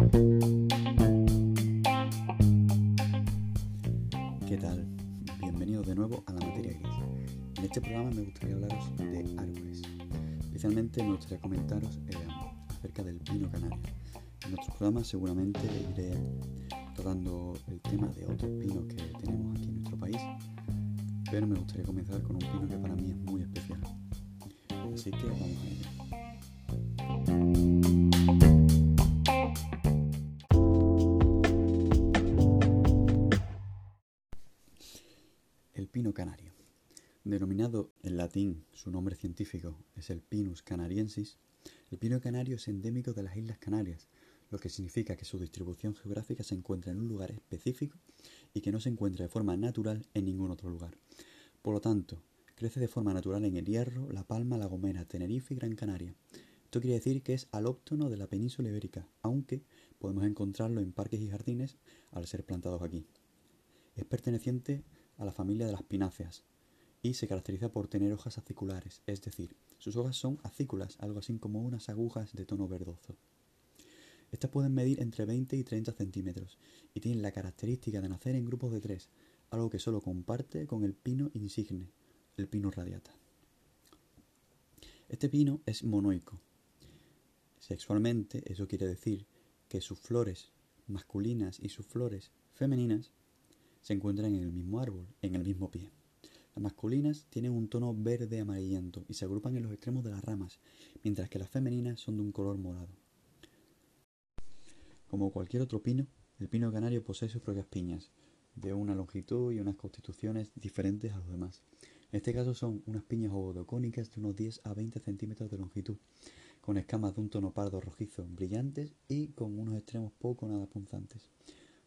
¿Qué tal? Bienvenidos de nuevo a la materia gris. En este programa me gustaría hablaros de árboles. Especialmente me gustaría comentaros eh, acerca del pino canario. En nuestros programas seguramente iré tratando el tema de otros pinos que tenemos aquí en nuestro país, pero me gustaría comenzar con un pino que para mí es muy especial. Así que vamos a ello. El pino canario. Denominado en latín, su nombre científico es el Pinus canariensis, el pino canario es endémico de las Islas Canarias, lo que significa que su distribución geográfica se encuentra en un lugar específico y que no se encuentra de forma natural en ningún otro lugar. Por lo tanto, crece de forma natural en el Hierro, La Palma, La Gomera, Tenerife y Gran Canaria. Esto quiere decir que es alóctono de la península ibérica, aunque podemos encontrarlo en parques y jardines al ser plantados aquí. Es perteneciente a la familia de las pináceas y se caracteriza por tener hojas aciculares, es decir, sus hojas son acículas, algo así como unas agujas de tono verdoso. Estas pueden medir entre 20 y 30 centímetros y tienen la característica de nacer en grupos de tres, algo que solo comparte con el pino insigne, el pino radiata. Este pino es monoico. Sexualmente, eso quiere decir que sus flores masculinas y sus flores femeninas se encuentran en el mismo árbol, en el mismo pie. Las masculinas tienen un tono verde amarillento y se agrupan en los extremos de las ramas, mientras que las femeninas son de un color morado. Como cualquier otro pino, el pino canario posee sus propias piñas, de una longitud y unas constituciones diferentes a los demás. En este caso son unas piñas ovodocónicas de unos 10 a 20 centímetros de longitud, con escamas de un tono pardo rojizo brillantes y con unos extremos poco nada punzantes.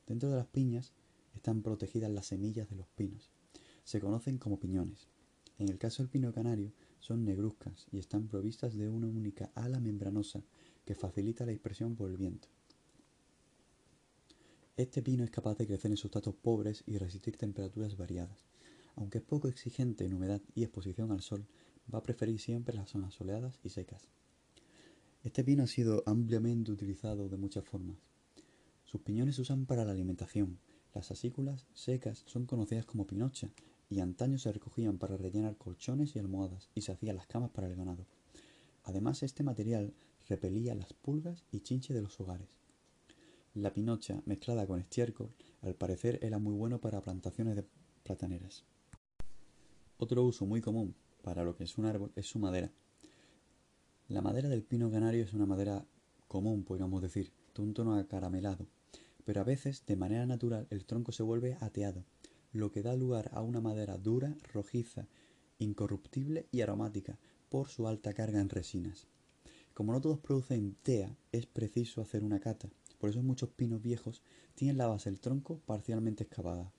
Dentro de las piñas están protegidas las semillas de los pinos. Se conocen como piñones. En el caso del pino canario son negruzcas y están provistas de una única ala membranosa que facilita la dispersión por el viento. Este pino es capaz de crecer en sustratos pobres y resistir temperaturas variadas. Aunque es poco exigente en humedad y exposición al sol, va a preferir siempre las zonas soleadas y secas. Este pino ha sido ampliamente utilizado de muchas formas. Sus piñones se usan para la alimentación. Las asículas secas son conocidas como pinocha y antaño se recogían para rellenar colchones y almohadas y se hacían las camas para el ganado. Además, este material repelía las pulgas y chinche de los hogares. La pinocha mezclada con estiércol al parecer era muy bueno para plantaciones de plataneras. Otro uso muy común para lo que es un árbol es su madera. La madera del pino canario es una madera común, podríamos decir, de un tono acaramelado, pero a veces, de manera natural, el tronco se vuelve ateado, lo que da lugar a una madera dura, rojiza, incorruptible y aromática por su alta carga en resinas. Como no todos producen tea, es preciso hacer una cata, por eso muchos pinos viejos tienen la base del tronco parcialmente excavada.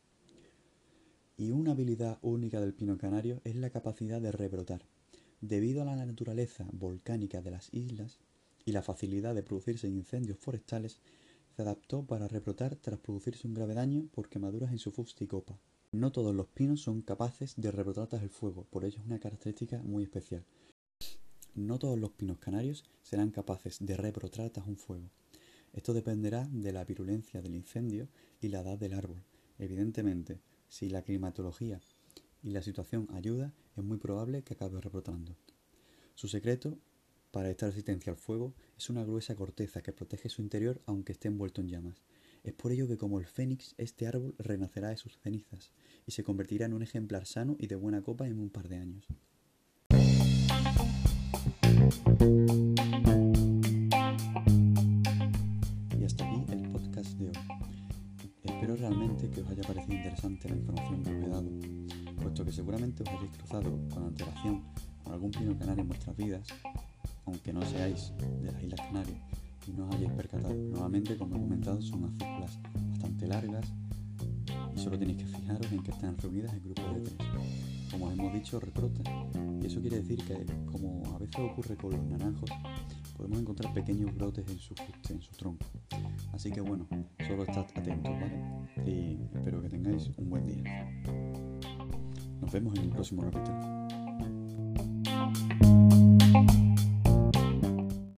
Y una habilidad única del pino canario es la capacidad de rebrotar. Debido a la naturaleza volcánica de las islas y la facilidad de producirse incendios forestales, se adaptó para rebrotar tras producirse un grave daño por quemaduras en su fuste y copa. No todos los pinos son capaces de rebrotar tras el fuego, por ello es una característica muy especial. No todos los pinos canarios serán capaces de rebrotar tras un fuego. Esto dependerá de la virulencia del incendio y la edad del árbol. Evidentemente, si la climatología y la situación ayuda, es muy probable que acabe rebrotando. Su secreto para esta resistencia al fuego es una gruesa corteza que protege su interior aunque esté envuelto en llamas. Es por ello que como el fénix, este árbol renacerá de sus cenizas y se convertirá en un ejemplar sano y de buena copa en un par de años. Espero realmente que os haya parecido interesante la información que os he dado, puesto que seguramente os hayáis cruzado con antelación con algún pino canario en vuestras vidas, aunque no seáis de las Islas Canarias y no os hayáis percatado. Normalmente, como he comentado, son acículas bastante largas y solo tenéis que fijaros en que están reunidas en grupos de tres. Como hemos dicho, rebrotan. Y eso quiere decir que, como a veces ocurre con los naranjos, podemos encontrar pequeños brotes en su en su tronco. Así que bueno, solo estad atentos, ¿vale? Y espero que tengáis un buen día. Nos vemos en el próximo capítulo.